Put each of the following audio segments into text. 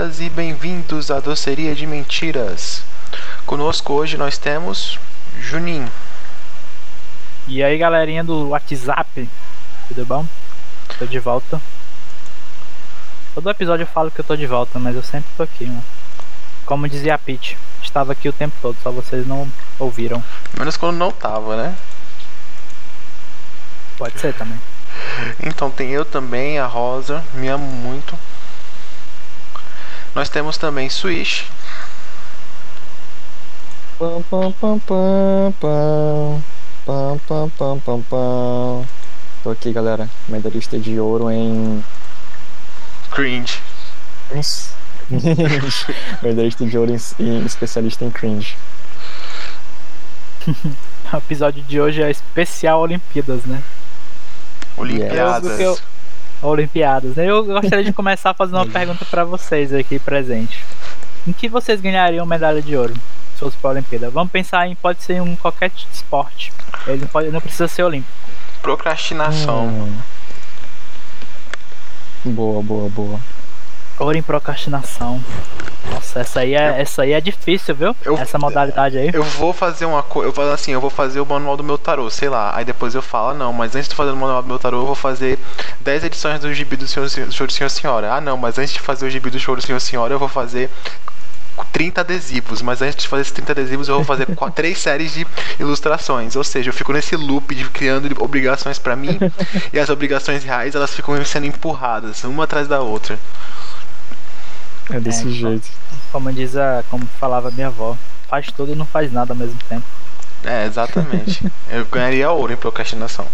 Bem-vindas e bem-vindos à Doceria de Mentiras. Conosco hoje nós temos Juninho. E aí galerinha do WhatsApp, tudo bom? Tô de volta. Todo episódio eu falo que eu tô de volta, mas eu sempre tô aqui, né? Como dizia a Pete, estava aqui o tempo todo, só vocês não ouviram. Menos quando não tava, né? Pode ser também. Então tem eu também, a Rosa, me amo muito. Nós temos também Switch. Pam, pam, pam, pam, pam. Pam, pam, pam, pam, pam. Tô aqui, galera. Medalhista de ouro em. Cringe. Medalhista de ouro em, em especialista em cringe. o episódio de hoje é especial Olimpíadas, né? Eu, Olimpiadas. Né? Eu gostaria de começar fazendo uma pergunta para vocês aqui presente. Em que vocês ganhariam medalha de ouro se fosse para a Olimpíada? Vamos pensar em pode ser um qualquer esporte. Ele não, pode, não precisa ser olímpico. Procrastinação. Hum. Boa, boa, boa. Ouro em procrastinação. Essa aí é, eu, essa aí é difícil, viu? Eu, essa modalidade aí. Eu vou fazer uma coisa. Eu falo assim, eu vou fazer o manual do meu tarô, sei lá. Aí depois eu falo, ah, não, mas antes de fazer o manual do meu tarô, eu vou fazer 10 edições do gibi do, senhor, do Show do Senhor Senhora. Ah, não, mas antes de fazer o gibi do Show do Senhor Senhora, eu vou fazer 30 adesivos, mas antes de fazer esses 30 adesivos eu vou fazer três séries de ilustrações, ou seja, eu fico nesse loop de criando obrigações para mim e as obrigações reais elas ficam sendo empurradas uma atrás da outra. É desse é, jeito. Como diz a, como falava minha avó, faz tudo e não faz nada ao mesmo tempo. É, exatamente. eu ganharia ouro em procrastinação.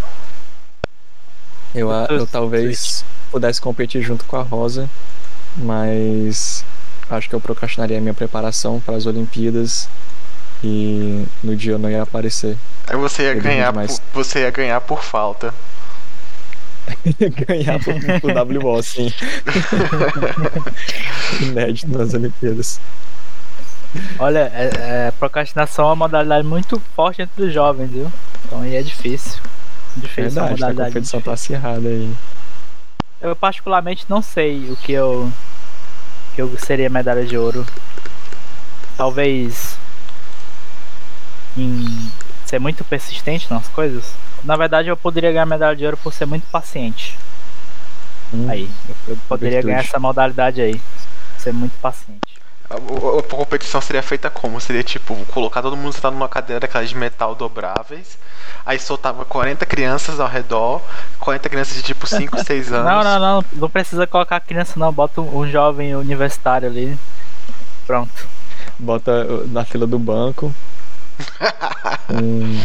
Eu, eu talvez pudesse competir junto com a Rosa, mas acho que eu procrastinaria a minha preparação para as Olimpíadas e no dia eu não ia aparecer. Aí você ia ganhar, por, você ia ganhar por falta. ganhar por, por WO, sim. Inédito nas Olimpíadas. Olha, é, é, procrastinação é uma modalidade muito forte entre os jovens, viu? Então aí é difícil. Difícil Verdade, a modalidade. A competição tá acirrada aí. Eu particularmente não sei o que eu que eu seria medalha de ouro. Talvez em ser muito persistente nas coisas. Na verdade, eu poderia ganhar medalha de ouro por ser muito paciente. Hum, aí, eu, poderia ganhar essa modalidade aí. Ser muito paciente. A, a, a, competição seria feita como? Seria tipo, colocar todo mundo sentado numa cadeira daquelas de metal dobráveis, aí soltava 40 crianças ao redor, 40 crianças de tipo 5, 6 anos. Não, não, não, não precisa colocar criança não, bota um, jovem universitário ali. Pronto. Bota uh, na fila do banco. um,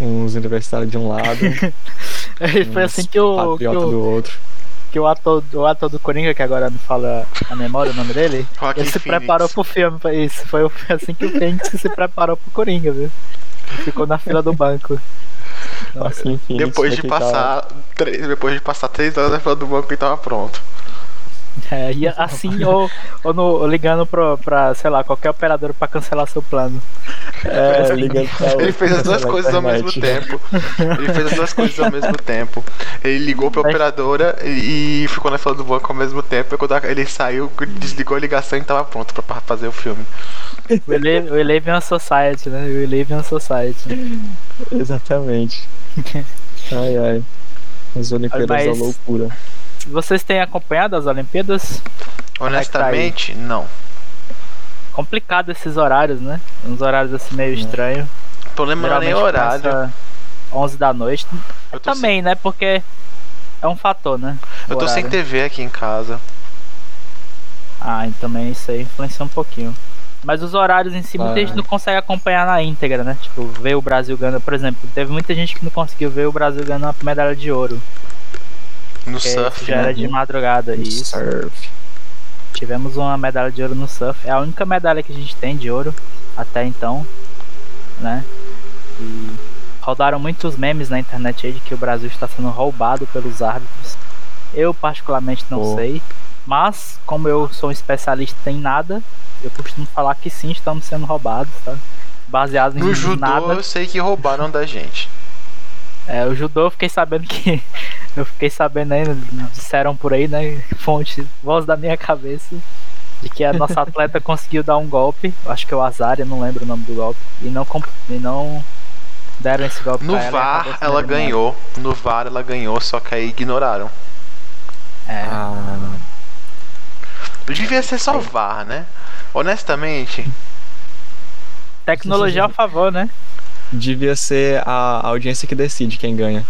uns universitários de um lado. Foi assim que o. Que o, do outro. Que o ator, o ator do Coringa, que agora me fala a memória o nome dele, Joaquim ele se Phoenix. preparou pro filme. Foi isso. Foi assim que o Fênix se preparou pro Coringa, viu? Ficou na fila do banco. Assim, depois de passar. Tá... Três, depois de passar três horas na fila do banco e tava pronto. É, e assim, ou, ou no, ligando pra, pra, sei lá, qualquer operador pra cancelar seu plano. É, ligando pra Ele fez as duas coisas ao mesmo tempo. Ele fez as duas coisas ao mesmo tempo. Ele ligou pra operadora e, e ficou na fila do banco ao mesmo tempo. E quando ele saiu, desligou a ligação e tava pronto pra fazer o filme. O Eleven Society, né? O Eleven Society. Exatamente. Ai, ai. As Olimpíadas Mas... da loucura. Vocês têm acompanhado as Olimpíadas? Honestamente, é tá não. Complicado esses horários, né? Uns horários assim meio estranhos. O problema não é nem horário. 11 da noite. Também, sem... né? Porque é um fator, né? Eu tô sem TV aqui em casa. Ah, e também isso aí influencia um pouquinho. Mas os horários em si, muita gente não consegue acompanhar na íntegra, né? Tipo, ver o Brasil ganhando, por exemplo, teve muita gente que não conseguiu ver o Brasil ganhando a medalha de ouro. No surf. Já era né? de madrugada, no isso. Surf. Tivemos uma medalha de ouro no surf. É a única medalha que a gente tem de ouro até então, né? E rodaram muitos memes na internet aí de que o Brasil está sendo roubado pelos árbitros. Eu particularmente não oh. sei, mas como eu sou um especialista em nada, eu costumo falar que sim, estamos sendo roubados, tá? Baseado em no judô, nada. eu sei que roubaram da gente. É, o judô eu fiquei sabendo que eu fiquei sabendo aí, disseram por aí, né? Fonte, voz da minha cabeça, de que a nossa atleta conseguiu dar um golpe, acho que é o Azar, eu não lembro o nome do golpe, e não, e não deram esse golpe No pra VAR ela, ela ganhou, no VAR ela ganhou, só que aí ignoraram. É. Ah, Devia ser só VAR, né? Honestamente, Tecnologia a favor, né? Devia ser a audiência que decide quem ganha.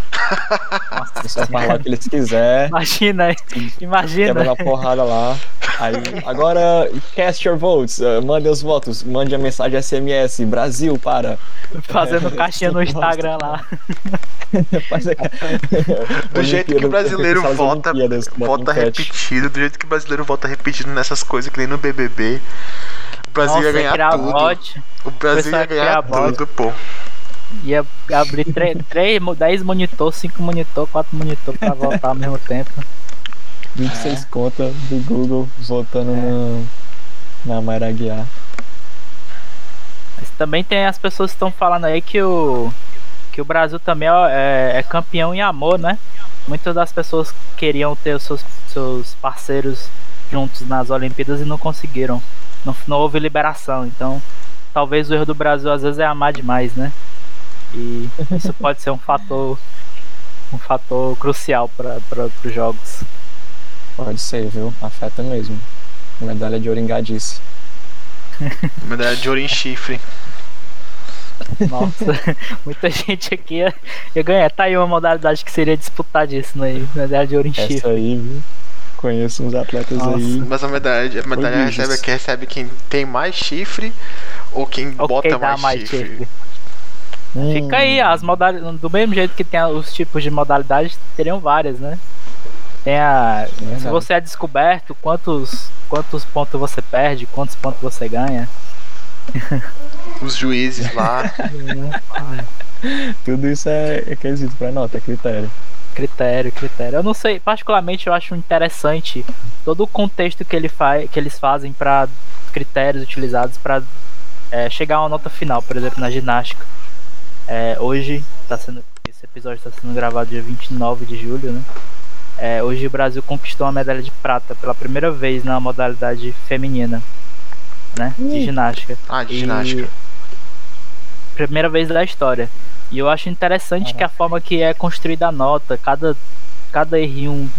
Nossa, É só falar o que eles quiser, Imagina, imagina. quebra na porrada lá. Aí, agora, cast your votes, uh, mande os votos, mande a mensagem SMS, Brasil para. Fazendo caixinha no Instagram lá. Do jeito que o brasileiro vota, vota repetido, do jeito que o brasileiro vota repetido nessas coisas que nem no BBB. O Brasil Nossa, ia ganhar tudo. bot, O Brasil ia ganhar criar bot. tudo, pô. Ia abrir 3, 10 monitor, 5 monitor, 4 monitor pra voltar ao mesmo tempo. 26 conta do Google votando na, na Mayra Guiar. Mas também tem as pessoas que estão falando aí que o que o Brasil também é, é campeão em amor, né? Muitas das pessoas queriam ter os seus, seus parceiros juntos nas Olimpíadas e não conseguiram. Não, não houve liberação. Então, talvez o erro do Brasil às vezes é amar demais, né? E isso pode ser um fator um fator crucial para os jogos. Pode ser, viu? Afeta mesmo. Medalha de ouro em Gadice. Medalha de ouro em chifre. Nossa, muita gente aqui ia, ia ganhar. Tá aí uma modalidade que seria disputar disso, né? Medalha de ouro em Essa chifre. aí, viu? Conheço uns atletas Nossa. aí. Mas a medalha, a medalha recebe, que recebe quem tem mais chifre ou quem Ou bota quem mais, mais chifre. chifre. Hum, Fica aí, as modalidades. Do mesmo jeito que tem os tipos de modalidades, teriam várias, né? Tem a. Se Verdade. você é descoberto, quantos, quantos pontos você perde, quantos pontos você ganha. Os juízes lá. Tudo isso é, é quesito pra nota, é critério. Critério, critério. Eu não sei, particularmente eu acho interessante todo o contexto que, ele faz, que eles fazem para critérios utilizados para chegar a uma nota final, por exemplo, na ginástica. É, hoje, tá sendo, esse episódio está sendo gravado dia 29 de julho, né? É, hoje o Brasil conquistou uma medalha de prata pela primeira vez na modalidade feminina, né? De ginástica. Ah, de E- ginástica. Primeira vez da história. E eu acho interessante que a forma que é construída a nota, cada, cada errinho,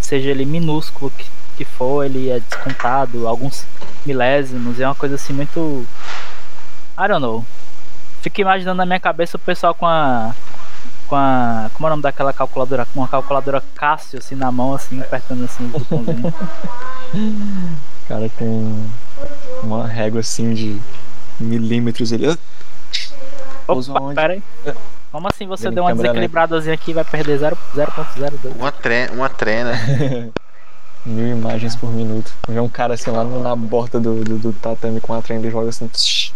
seja ele minúsculo que, que for, ele é descontado, alguns milésimos, é uma coisa assim muito. I don't know. Fico imaginando na minha cabeça o pessoal com a. Com a. Como é o nome daquela calculadora? Com uma calculadora Cássio assim na mão, assim, apertando assim os botãozinhos. Cara com uma régua assim de milímetros ele. Opa, pera aí. Como assim você Vendo deu uma desequilibradazinha aqui e vai perder 0 0.02? Uma, tre uma trena. Mil imagens por minuto. Vê um cara assim lá na borda do, do, do tatame com a trem e joga assim. tsh.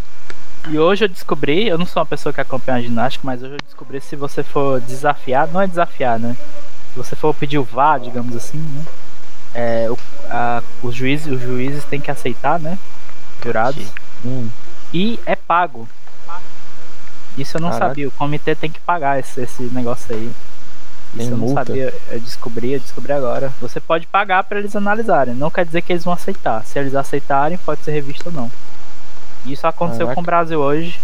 E hoje eu descobri, eu não sou uma pessoa que acompanha a ginástica, mas hoje eu descobri se você for desafiar, não é desafiar, né? Se você for pedir o VAR, digamos assim, né? É, o- a- os, juízes, os juízes têm que aceitar, né? Jurados. Hum, E é pago. Isso eu não Caraca. sabia. O comitê tem que pagar esse, esse negócio aí. Isso Tem eu não multa? sabia. Eu descobri, eu descobri agora. Você pode pagar para eles analisarem. Não quer dizer que eles vão aceitar. Se eles aceitarem, pode ser revisto ou não. E Isso aconteceu Caraca. com o Brasil hoje.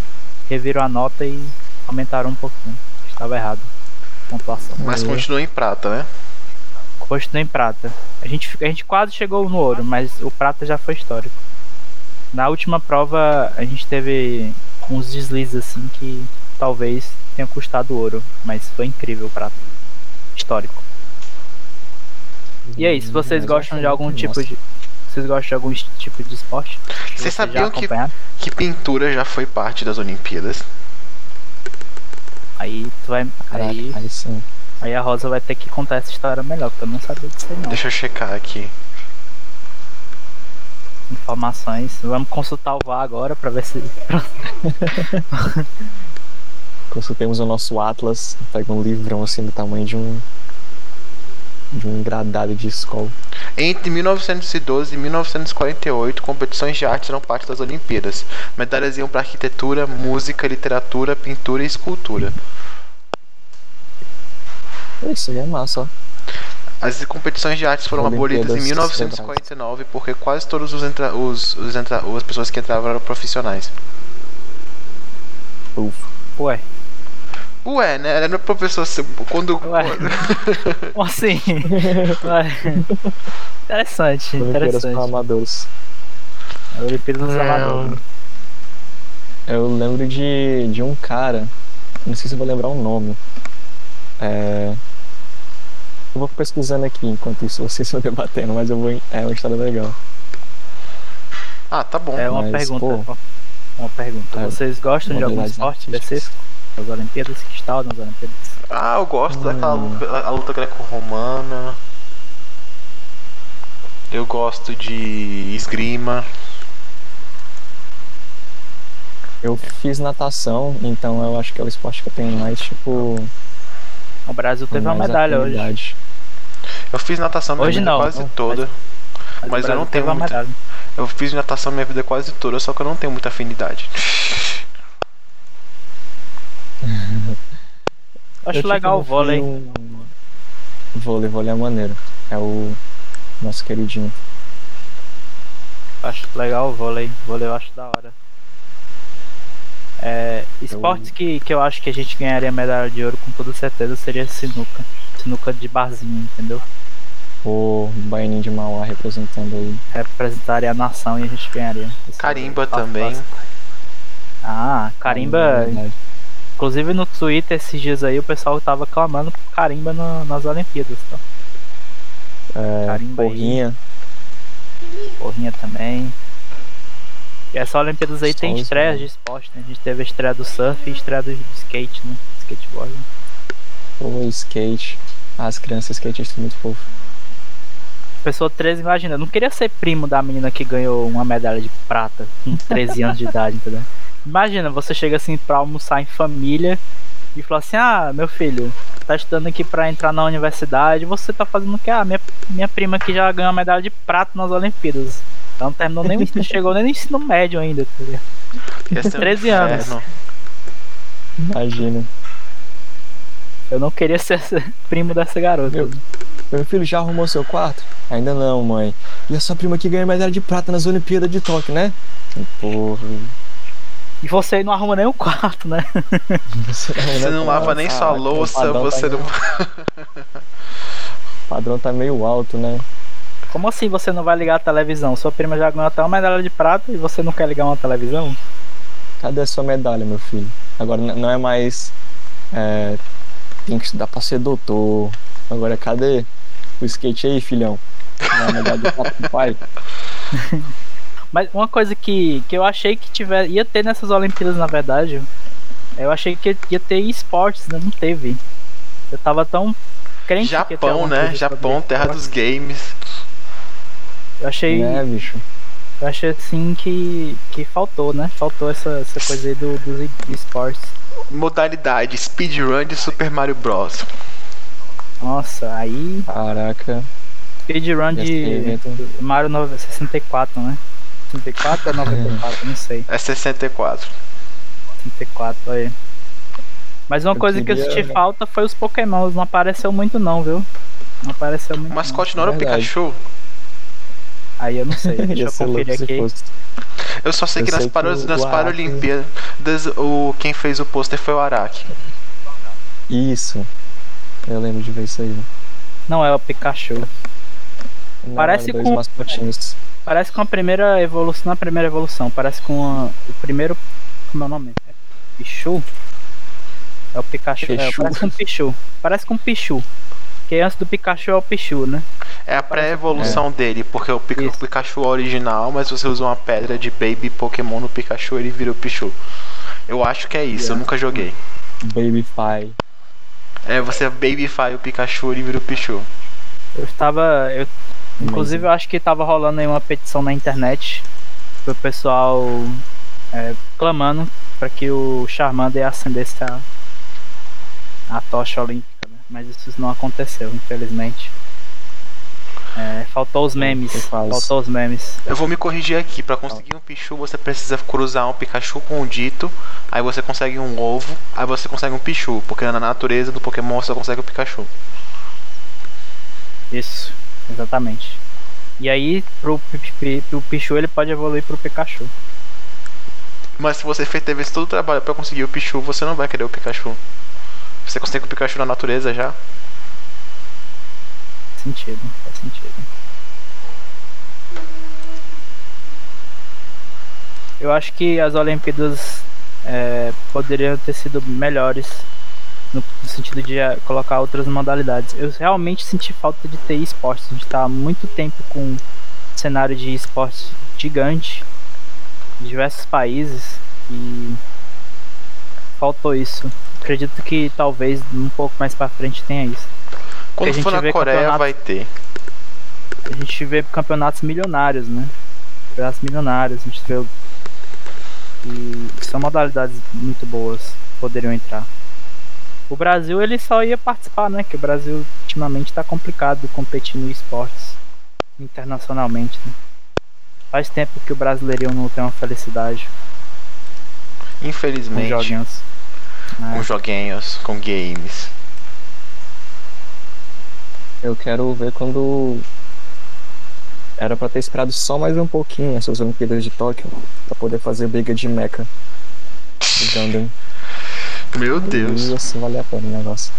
Reviram a nota e aumentaram um pouquinho. Estava errado. Pontuação. Mas continua em prata, né? Continua em prata. A gente, a gente quase chegou no ouro, mas o prata já foi histórico. Na última prova, a gente teve uns deslizes assim que talvez tenha custado ouro, mas foi incrível o prata. Histórico. E aí, se vocês mas gostam de algum tipo de. Vocês gostam de algum tipo de esporte? Vocês sabiam que, que pintura já foi parte das Olimpíadas? Aí tu vai. Caraca, Aí, aí sim. aí a Rosa vai ter que contar essa história melhor, porque eu não sabia disso aí não. Deixa eu checar aqui. Informações. Vamos consultar o VAR agora pra ver se. Consultemos o nosso Atlas, pega um livrão assim do tamanho de um. De um engradado de escola. Entre 1912 e 1948, competições de arte eram parte das Olimpíadas. Medalhas iam para arquitetura, música, literatura, pintura e escultura. Isso aí é massa, ó. As competições de artes foram abolidas em 1949 porque quase todos os, entra, os, os entra, as pessoas que entravam eram profissionais. Uf. Ué. Ué, né? Era professor. Quando. Ué. Como assim? Ué. Interessante, interessante. para amadores. Olimpíadas dos é, amadores. Eu lembro de, de um cara, não sei se vou lembrar o nome. É, eu vou pesquisando aqui enquanto isso vocês estão debatendo, mas eu vou. É uma história legal. Ah, tá bom. É uma mas, pergunta. Pô, uma pergunta. É, Vocês gostam de algum esporte desse? As Olimpíadas que estão nas Olimpíadas? Ah, eu gosto hum. daquela luta, a luta greco-romana. Eu gosto de esgrima. Eu fiz natação, então eu acho que é o esporte que eu tenho mais, tipo. O Brasil teve uma medalha hoje. Eu fiz natação minha hoje vida não, quase não, toda. Mas, mas eu não tenho uma muita... medalha. Eu fiz natação minha vida quase toda, só que eu não tenho muita afinidade. Acho eu, legal o vôlei. Um... Vôlei, vôlei é maneiro. É o nosso queridinho. Acho legal o vôlei. Vôlei eu acho da hora. É, esportes eu... que, que eu acho que a gente ganharia medalha de ouro com toda certeza seria sinuca. Sinuca de barzinho, entendeu? O Baianinho de Mauá representando aí. Representaria a nação e a gente ganharia. Carimba também. Ah, carimba. É inclusive no Twitter esses dias aí o pessoal tava clamando por carimba no, nas Olimpíadas, tá? É, carimba porrinha. Aí. Porrinha também. E essa Olimpíadas aí tem estreias de esporte, né? A gente teve a estreia do surf e a estreia do skate, né? Skateboard. O skate. Ah, as crianças skatistas muito fofo. Pessoa 13, imagina, eu não queria ser primo da menina que ganhou uma medalha de prata com 13 anos de idade, entendeu? Imagina, você chega assim pra almoçar em família e fala assim: Ah, meu filho, tá estudando aqui pra entrar na universidade, você tá fazendo o que? Ah, minha, minha prima que já ganhou uma medalha de prata nas Olimpíadas. Ela não terminou nem o chegou nem no ensino médio ainda, tá ligado? 13 anos. Imagina. Eu não queria ser primo dessa garota. Meu, meu, filho já arrumou seu quarto? Ainda não, mãe. E a sua prima que ganhou medalha de prata nas Olimpíadas de Tóquio, né? Porra. E você não arruma nem o quarto, né? Você não, você não lava nem sua louça, você tá não. o padrão tá meio alto, né? Como assim você não vai ligar a televisão? Sua prima já ganhou até uma medalha de prata e você não quer ligar uma televisão? Cadê a sua medalha, meu filho? Agora não é mais. É, tem que estudar pra ser doutor. Agora cadê o skate aí, filhão? Não é a medalha do pai. Mas uma coisa que, que eu achei que tiver, ia ter nessas Olimpíadas, na verdade, eu achei que ia ter esportes, né? Não teve. Eu tava tão crente Japão, né? Japão, terra dos games. Eu achei. É, bicho. Eu achei assim que, que faltou, né? Faltou essa, essa coisa aí do, dos esportes. Modalidade speedrun de Super Mario Bros. Nossa, aí. Caraca. Speedrun de Mario 64, né? 64 ou 94, não sei. É 64. 64, aí. Mas uma eu coisa queria... que eu senti falta foi os Pokémons. Não apareceu muito, não, viu? Não apareceu muito. O mascote não era o Pikachu? Aí eu não sei, deixa eu conferir aqui. Eu só sei eu que nas, para, que nas Paralimpíadas o, quem fez o pôster foi o Araki. Isso. Eu lembro de ver isso aí. Não é o Pikachu. Não, parece com. Parece com a primeira evolução. Na primeira evolução, parece com a, o primeiro. Como é o nome? É Pichu? É o Pikachu. É, parece com um Pichu. Parece com um Pichu. Que antes do Pikachu é o Pichu, né? É a pré-evolução é. dele, porque o, Pika o Pikachu é original, mas você usa uma pedra de Baby Pokémon no Pikachu ele vira o Pichu. Eu acho que é isso, yeah. eu nunca joguei. Baby Fi. É, você Baby Fi o Pikachu ele vira o Pichu. Eu estava. Eu, inclusive, eu acho que estava rolando aí uma petição na internet pro pessoal é, clamando para que o Charmander acendesse a, a tocha olímpica mas isso não aconteceu, infelizmente. É, faltou os memes. Faltou os memes. Eu vou me corrigir aqui. Para conseguir um Pichu, você precisa cruzar um Pikachu com um Dito. Aí você consegue um ovo. Aí você consegue um Pichu. Porque na natureza do Pokémon você consegue o Pikachu. Isso, exatamente. E aí, pro, pro Pichu, ele pode evoluir pro Pikachu. Mas se você teve todo o trabalho para conseguir o Pichu, você não vai querer o Pikachu. Você consegue o Pikachu na natureza já? Faz sentido, faz sentido. Eu acho que as Olimpíadas é, poderiam ter sido melhores no, sentido de é, colocar outras modalidades. Eu realmente senti falta de ter esportes. A gente tá há muito tempo com um cenário de esportes gigante em diversos países e faltou isso. Acredito que talvez um pouco mais para frente tenha isso. Quando for na Coreia vai ter. A gente vê campeonatos milionários, né? Campeonatos milionários, a gente vê e são modalidades muito boas poderiam entrar. O Brasil ele só ia participar, né? Que o Brasil ultimamente está complicado competir em esportes internacionalmente. Né? Faz tempo que o brasileiro não tem uma felicidade. Infelizmente. Com joguinhos. Com é. joguinhos, com games. Eu quero ver quando era para ter esperado só mais um pouquinho essas Olimpíadas de Tóquio para poder fazer briga de mecha. Gundam. Meu Deus. E assim vale a pena o negócio.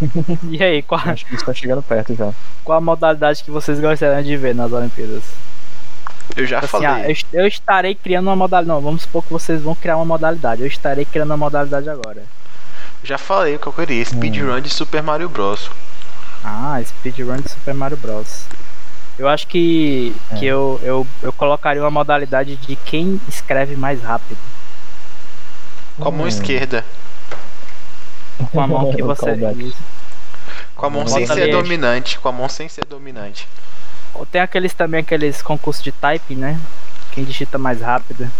E aí, qual... Acho que está chegando perto já. Qual a modalidade que vocês gostariam de ver nas Olimpíadas? Eu já assim, falei. Ah, eu, eu, estarei criando uma modalidade. Não, vamos supor que vocês vão criar uma modalidade. Eu estarei criando uma modalidade agora. Já falei o que eu queria: speedrun hum. de Super Mario Bros. Ah, speedrun de Super Mario Bros. Eu acho que, é. que eu, eu, eu colocaria uma modalidade de quem escreve mais rápido. Com a mão hum. esquerda. Com a mão que você. com a mão sem ser dominante. Com a mão sem ser dominante. Tem aqueles também, aqueles concursos de type, né? Quem digita mais rápido.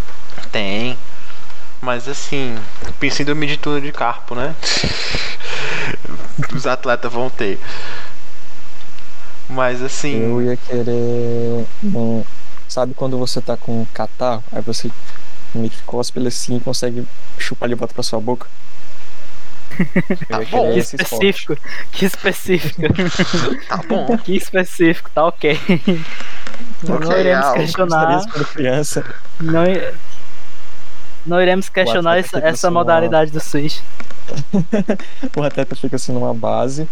Tem. Mas assim, síndrome de turno de carpo, né? Os atletas vão ter. Mas assim. Eu ia querer. Um, sabe quando você tá com catarro, aí você meio que cospe ele assim e consegue chupar ele e volta pra sua boca? Tá bom. Que específico. Que específico. tá bom. Que específico, tá ok. Não, okay, não iremos ah, questionar. Criança. Não, não iremos questionar essa, essa modalidade do Switch. o atleta fica assim numa base,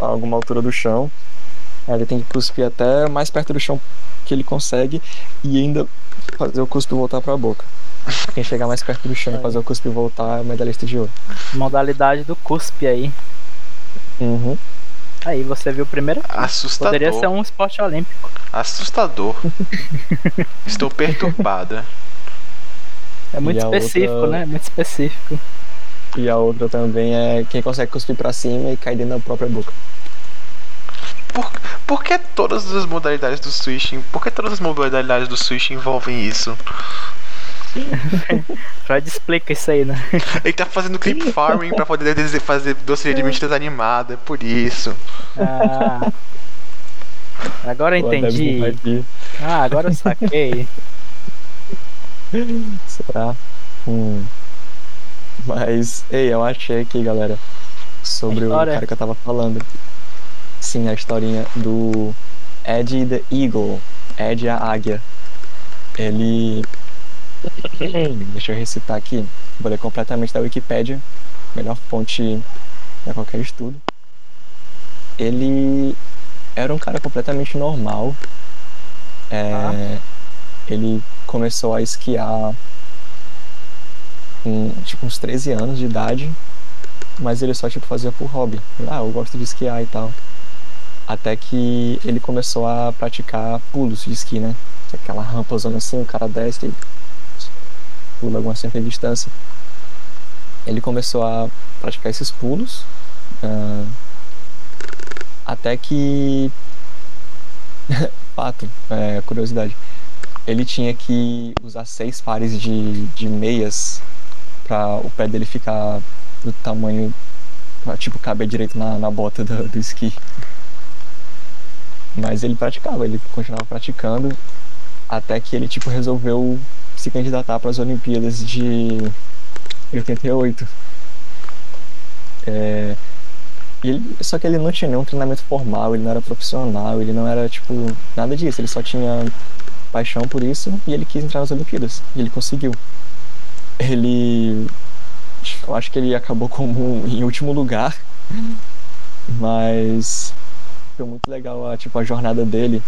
a alguma altura do chão, ele tem que cuspir até mais perto do chão que ele consegue e ainda fazer o cuspe voltar para a boca. Quem chegar mais perto do chão e fazer o cuspe voltar é medalhista de ouro. Modalidade do cuspe aí. Uhum. Aí você viu primeiro? Assustador. Poderia ser um esporte olímpico. Assustador. Estou perturbada. É muito específico, outra... né? Muito específico. E a outra também é quem consegue cuspir para cima e cair dentro da própria boca. Por, por que todas as modalidades do Switch? Por que todas as modalidades do Switch envolvem isso? Freud explica isso aí, né? Ele tá fazendo clip farming pra poder fazer doceria de mentiras animada, por isso. Ah, agora eu entendi. Ah, agora eu saquei. Será? Hum. Mas, ei, eu achei aqui, galera, sobre o cara que eu tava falando sim a historinha do Ed the Eagle, Ed a águia. Ele. Deixa eu recitar aqui. Vou ler completamente da Wikipedia, melhor fonte para qualquer estudo. Ele era um cara completamente normal. É, ah. Ele começou a esquiar com tipo uns 13 anos de idade, mas ele só tipo fazia por hobby. Ah, eu gosto de esquiar e tal. Até que ele começou a praticar pulos de esqui, né? Aquela rampa zona assim, o cara desce e pula alguma certa distância. Ele começou a praticar esses pulos. Uh, até que. Fato, é, curiosidade. Ele tinha que usar seis pares de, de meias para o pé dele ficar do tamanho. Pra, tipo, caber direito na, na bota do, do esqui. Mas ele praticava, ele continuava praticando até que ele tipo resolveu se candidatar para as Olimpíadas de 88. É, Ele, só que ele não tinha nenhum treinamento formal, ele não era profissional, ele não era, tipo, nada disso. Ele só tinha paixão por isso e ele quis entrar nas Olimpíadas. E ele conseguiu. Ele. Eu acho que ele acabou como em último lugar. Mas foi muito legal a, tipo, a jornada dele,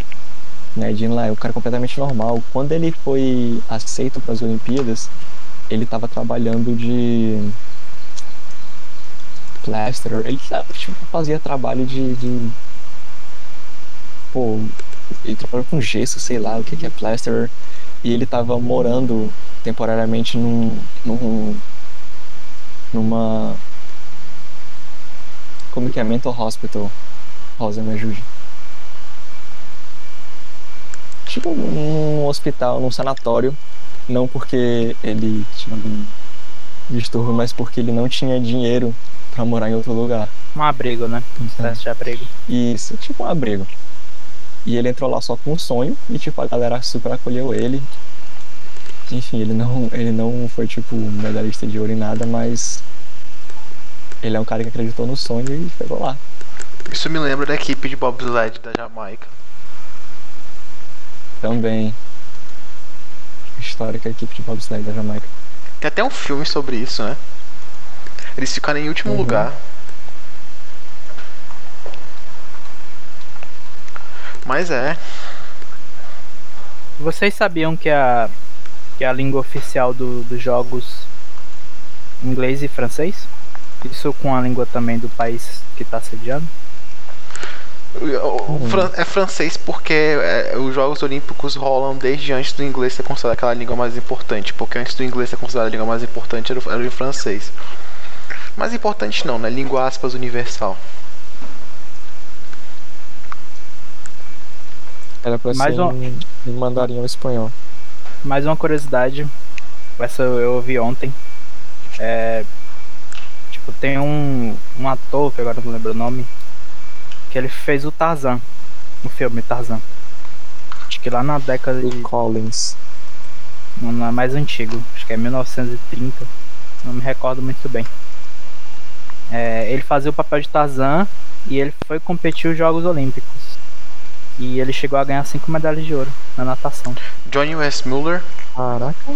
né, ir lá, é cara completamente normal. Quando ele foi aceito para as Olimpíadas, ele estava trabalhando de plasterer, ele tipo, fazia trabalho de, de... pô, ele trabalhava com gesso, sei lá o que, que é plasterer, e ele estava morando temporariamente num, num numa como que é? Mental hospital. Rosa, me ajude. Tipo num hospital, num sanatório. Não porque ele tinha algum distúrbio, mas porque ele não tinha dinheiro para morar em outro lugar. Um abrigo, né? Um teste de abrigo. Isso, tipo um abrigo. E ele entrou lá só com um sonho e tipo a galera super acolheu ele. Enfim, ele não, ele não foi tipo medalhista de ouro em nada, mas ele é um cara que acreditou no sonho e chegou lá. Isso me lembra da equipe de bobsled da Jamaica. Também. Histórica equipe de bobsled da Jamaica. Tem até um filme sobre isso, né? Eles ficaram em último uhum. lugar. Mas é. Vocês sabiam que a que a língua oficial do, dos jogos inglês e francês? Isso com a língua também do país que está sediando? Uhum. É francês porque é, os Jogos Olímpicos rolam desde antes do inglês ser considerado aquela língua mais importante. Porque antes do inglês ser considerado a língua mais importante era o, era o francês. Mais importante não, né? Língua aspas universal. Era pra Mais ser um... em mandarim ou espanhol. Mais uma curiosidade, essa eu ouvi ontem. É, tipo, tem um, um ator, que agora não lembro o nome, que ele fez o Tarzan, o filme Tarzan. Acho que lá na década de. Collins. Não é mais antigo, acho que é 1930. Não me recordo muito bem. É, ele fazia o papel de Tarzan e ele foi competir os Jogos Olímpicos. E ele chegou a ganhar cinco medalhas de ouro na natação. Johnny West Muller. Caraca.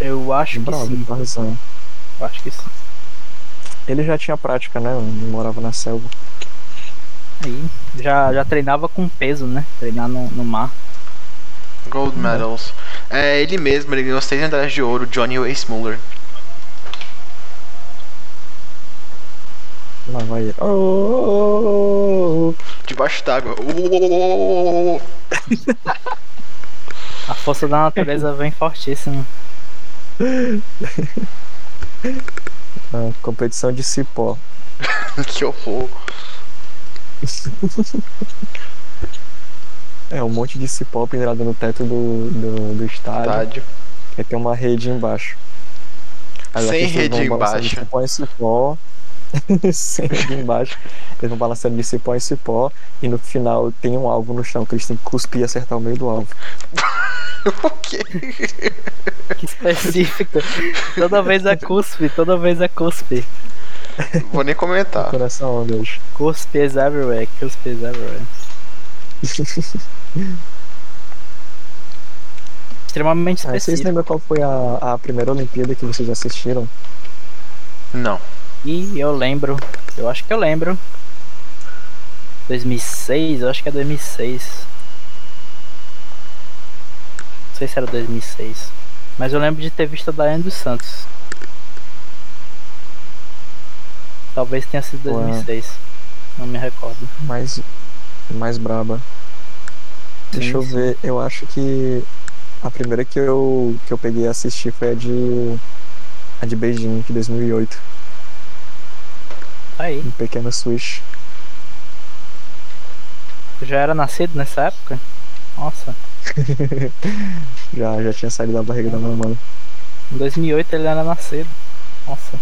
Eu acho que sim. Tarzan. Eu acho que sim. Ele já tinha prática, né? Ele morava na selva. Aí, já, já treinava com peso, né? Treinar no, no mar. Gold medals. É, ele mesmo, ele ganhou seis medalhas de ouro, Johnny Weissmuller. Lá vai ele. Oh, oh, oh, Debaixo d'água. A força da natureza vem fortíssima. Ah, competição de cipó. que horror. É, um monte de cipó pendurado no teto do, do, do estádio. estádio. E tem uma rede embaixo. Aí Sem rede embaixo. Cipó em cipó. Sem rede embaixo. Eles vão balançando de cipó em cipó. E no final tem um alvo no chão que eles têm que cuspir e acertar o meio do alvo. o quê? Que específico. Toda vez é cuspe, toda vez é cuspe. Vou nem comentar. Coração hoje. Cuspes everywhere, cuspes everywhere. Extremamente específico. Ah, vocês lembram qual foi a, a primeira Olimpíada que vocês assistiram? Não. E eu lembro, eu acho que eu lembro. 2006, eu acho que é 2006. Não sei se era 2006. Mas eu lembro de ter visto a Daiane dos Santos. Talvez tenha sido 2006. Ué. Não me recordo. Mais, mais braba. Deixa sim, eu ver. Eu acho que a primeira que eu, que eu peguei a assistir foi a de. A de Beijing, de 2008. Aí. Um pequeno switch. Já era nascido nessa época? Nossa. já, já tinha saído da barriga da minha mãe. Em 2008 ele era nascido. Nossa.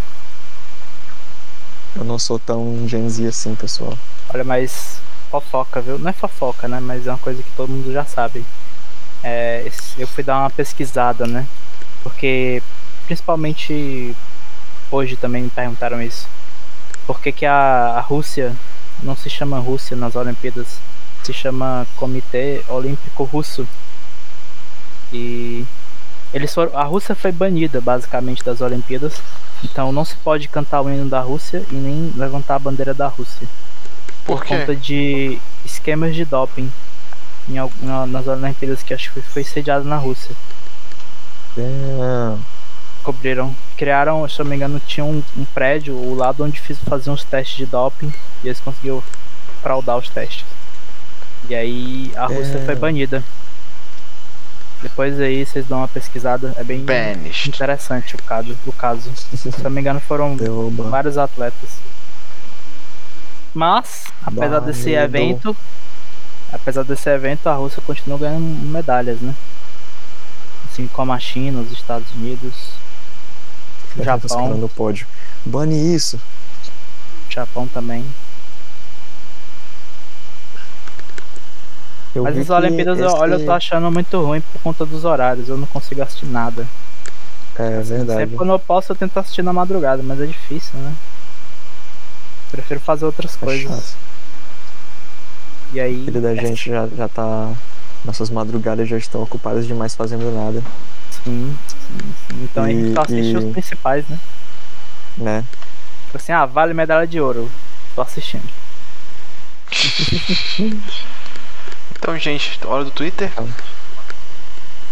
Eu não sou tão Gen Z assim, pessoal. Olha, mas fofoca, viu? Não é fofoca, né? Mas é uma coisa que todo mundo já sabe. É, eu fui dar uma pesquisada, né? Porque, principalmente hoje também me perguntaram isso. por que, que a, a Rússia não se chama Rússia nas Olimpíadas, se chama Comitê Olímpico Russo. E eles foram, a Rússia foi banida basicamente das Olimpíadas, então não se pode cantar o hino da Rússia e nem levantar a bandeira da Rússia. Por, por quê? conta de esquemas de doping em, na, nas Olimpíadas que acho que foi, foi sediado na Rússia. É. Cobriram, criaram, se eu não me engano, tinha um, um prédio, o lado onde fiz, faziam os testes de doping e eles conseguiram fraudar os testes. E aí a Rússia É. foi banida. Depois aí vocês dão uma pesquisada, é bem Banished. interessante o caso. O caso. Se eu não me engano, foram Derruba. vários atletas. Mas, apesar desse evento, apesar desse evento, a Rússia continua ganhando medalhas, né? Assim como a China, os Estados Unidos, o Os caras Japão, no pódio. Bane isso. o Japão também. Eu Mas as Olimpíadas, esse... olha, eu tô achando muito ruim por conta dos horários. Eu não consigo assistir nada. É verdade. Sempre quando eu posso, eu tento assistir na madrugada, mas é difícil, né? Prefiro fazer outras É coisas. chato. E aí. filho da é gente já, já tá. Nossas madrugadas já estão ocupadas demais fazendo nada, Sim, sim, sim. Então a gente E- só assiste e- os principais, né? né? Tipo assim, ah, vale medalha de ouro. Tô assistindo. Então, gente, hora do Twitter.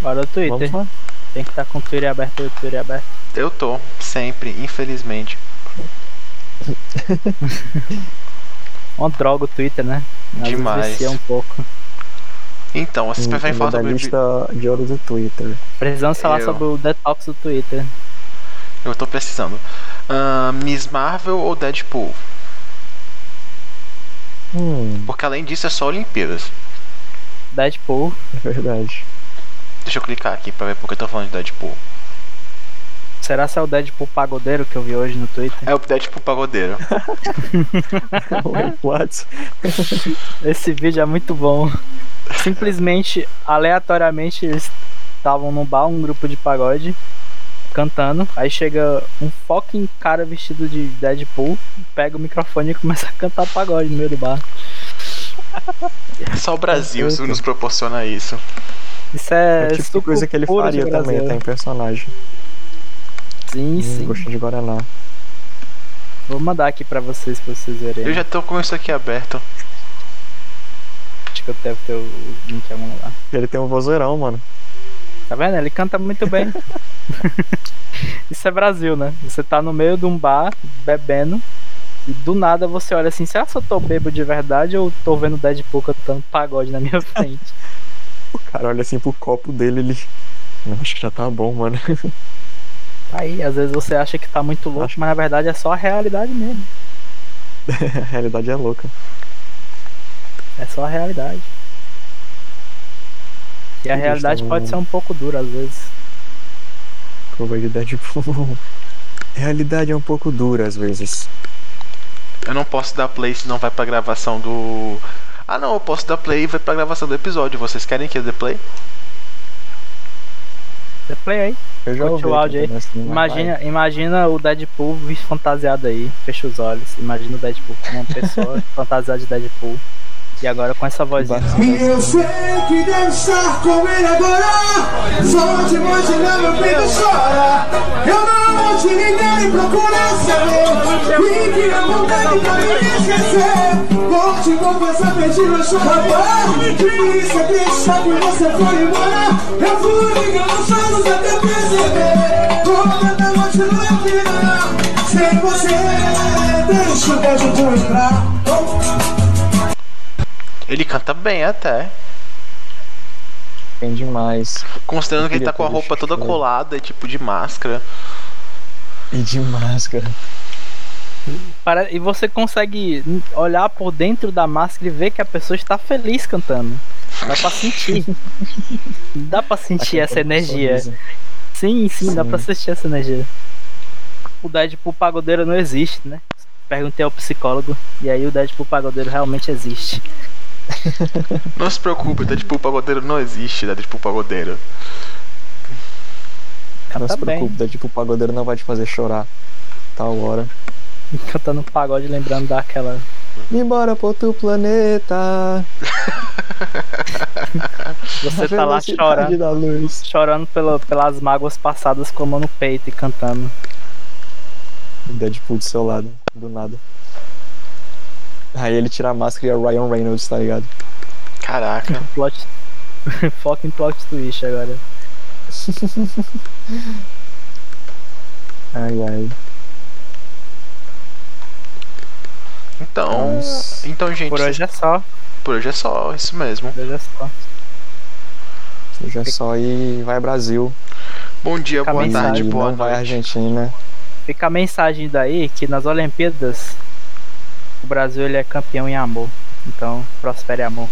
Bora no Twitter. Vamos lá. Tem que estar com o Twitter aberto o Twitter aberto. Eu tô, sempre, infelizmente. Uma droga o Twitter, né? Às Demais. um pouco. Então, vocês Um preferem falar sobre. medalhista de ouro do Twitter. Precisamos falar Eu. sobre o detox do Twitter. Eu tô precisando. Ahn, Miss Marvel ou Deadpool? Hum, Porque além disso é só Olimpíadas. Deadpool. é verdade. Deixa eu clicar aqui pra ver porque eu tô falando de Deadpool. Será se é o Deadpool pagodeiro que eu vi hoje no Twitter? É o Deadpool pagodeiro. What? Esse vídeo é muito bom. Simplesmente, aleatoriamente, eles estavam num bar, um grupo de pagode, cantando. Aí chega um fucking cara vestido de Deadpool, pega o microfone e começa a cantar pagode no meio do bar. Só o Brasil Perfeito. nos proporciona isso. Isso é, É o tipo de coisa que ele faria também, tá em personagem. Sim, Hum, sim. gostinho de Guaraná. Vou mandar aqui pra vocês, pra vocês verem. Eu já tô com isso aqui aberto. Acho que eu devo ter o link em algum lugar. Ele tem um vozeirão, mano. Tá vendo? Ele canta muito bem. Isso é Brasil, né? Você tá no meio de um bar, bebendo, e do nada você olha assim, será que eu tô bêbado de verdade ou tô vendo Deadpool cantando pagode na minha frente? O cara olha assim pro copo dele, ele. Não, acho que já tá bom, mano. Aí, às vezes você acha que tá muito louco, Acho- mas na verdade é só a realidade mesmo. a realidade é louca. É só a realidade. E a realidade tão- pode ser um pouco dura às vezes. Curva de Deadpool. Realidade é um pouco dura às vezes. Eu não posso dar play senão vai pra gravação do. Ah não, eu posso dar play e vai pra gravação do episódio. Vocês querem que eu dê play? Você play aí. Eu já Curte o áudio aí. Imagina, imagina o Deadpool fantasiado aí. Fecha os olhos. Imagina o Deadpool com uma pessoa fantasiada de Deadpool. E agora com essa vozinha. E eu sei que devo estar com ele agora Só de imaginar meu peito chora Eu não vou te ligar e procurar saber E que a vontade pra me esquecer Vou te confessar, perdi meu chapéu Que sempre está que você foi embora Eu fui ligando os olhos até perceber Como eu tava te iluminar Sem você, deixa o beijo tu entrar Ele canta bem até. Tem demais. Considerando que ele tá queria com a roupa toda colada e tipo de máscara. E de máscara. Para- E você consegue olhar por dentro da máscara e ver que a pessoa está feliz cantando. Dá pra sentir. Dá pra sentir essa energia. sorriso. Sim, sim, dá Sim. pra sentir essa energia. O Deadpool pagodeiro não existe, né? Perguntei ao psicólogo e aí o Deadpool pagodeiro realmente existe. Não se preocupe, Deadpool pagodeiro não existe, Deadpool pagodeiro. Não Canta se bem. preocupe, tipo, o pagodeiro não vai te fazer chorar. Tal hora. cantando um pagode, lembrando daquela. Embora pro outro planeta. Você tá lá chorando, da luz. chorando pelo, pelas mágoas passadas com a mão no peito e cantando. Deadpool do seu lado, do nada. Aí ele tira a máscara e é o Ryan Reynolds, tá ligado? Caraca. Plot. Foca em plot twist agora. Ai ai. Então. Nossa. Então, gente. Por hoje é só. por hoje é só, isso mesmo. Por hoje é só. Hoje é só ir vai Brasil. Bom dia, Fica a boa mensagem. tarde, e boa não vai noite. Argentina. Fica a mensagem daí que nas Olimpíadas o Brasil ele é campeão em amor. Então, prospere amor.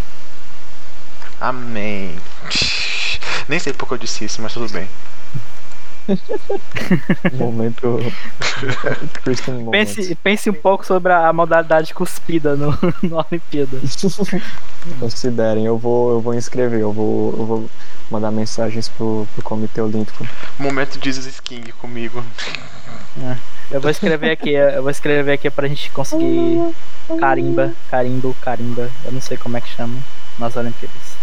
Amém. Nem sei porque eu disse isso, mas tudo bem. Momento. Christian moment. Pense, pense um pouco sobre a modalidade cuspida no, no Olimpíada. Considerem, eu vou, eu vou inscrever, eu vou, eu vou mandar mensagens pro, pro Comitê Olímpico. Momento Jesus King comigo. Eu vou escrever aqui, eu vou escrever aqui pra gente conseguir carimba, carimbo, carimba, eu não sei como é que chama, nas Olimpíadas.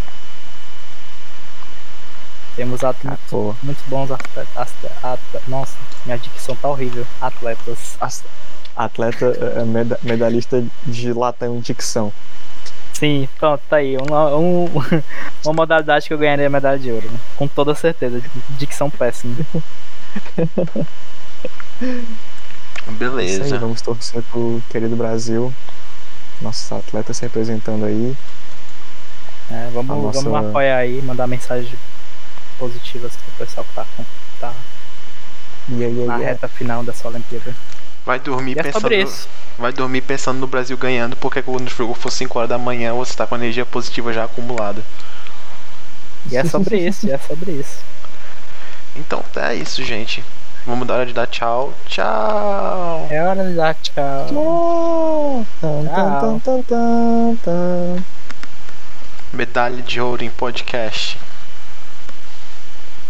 Temos atletas, Pô, muito bons atletas. atle- atle- nossa, minha dicção tá horrível. Atletas. as- atleta é, meda- medalhista de latão dicção. Sim, pronto, tá aí. Uma, um- uma modalidade que eu ganharia medalha de ouro. né? Com toda certeza. Dicção péssima. Isso aí, Beleza. vamos torcer pro querido Brasil. Nossos atletas representando aí. É, vamos, A nossa- vamos apoiar aí, mandar mensagens positivas pro pessoal que tá, com- tá Yeah, yeah, na yeah. reta final dessa Olimpíada. Vai dormir E é pensando. Vai dormir pensando no Brasil ganhando, porque quando o jogo for 5 horas da manhã, você tá com a energia positiva já acumulada. E é sobre isso, e é sobre isso. Então, é isso, gente. Vamos dar hora de dar tchau. Tchau! É hora de dar tchau. Tan, tan, tan. Medalha de ouro em podcast.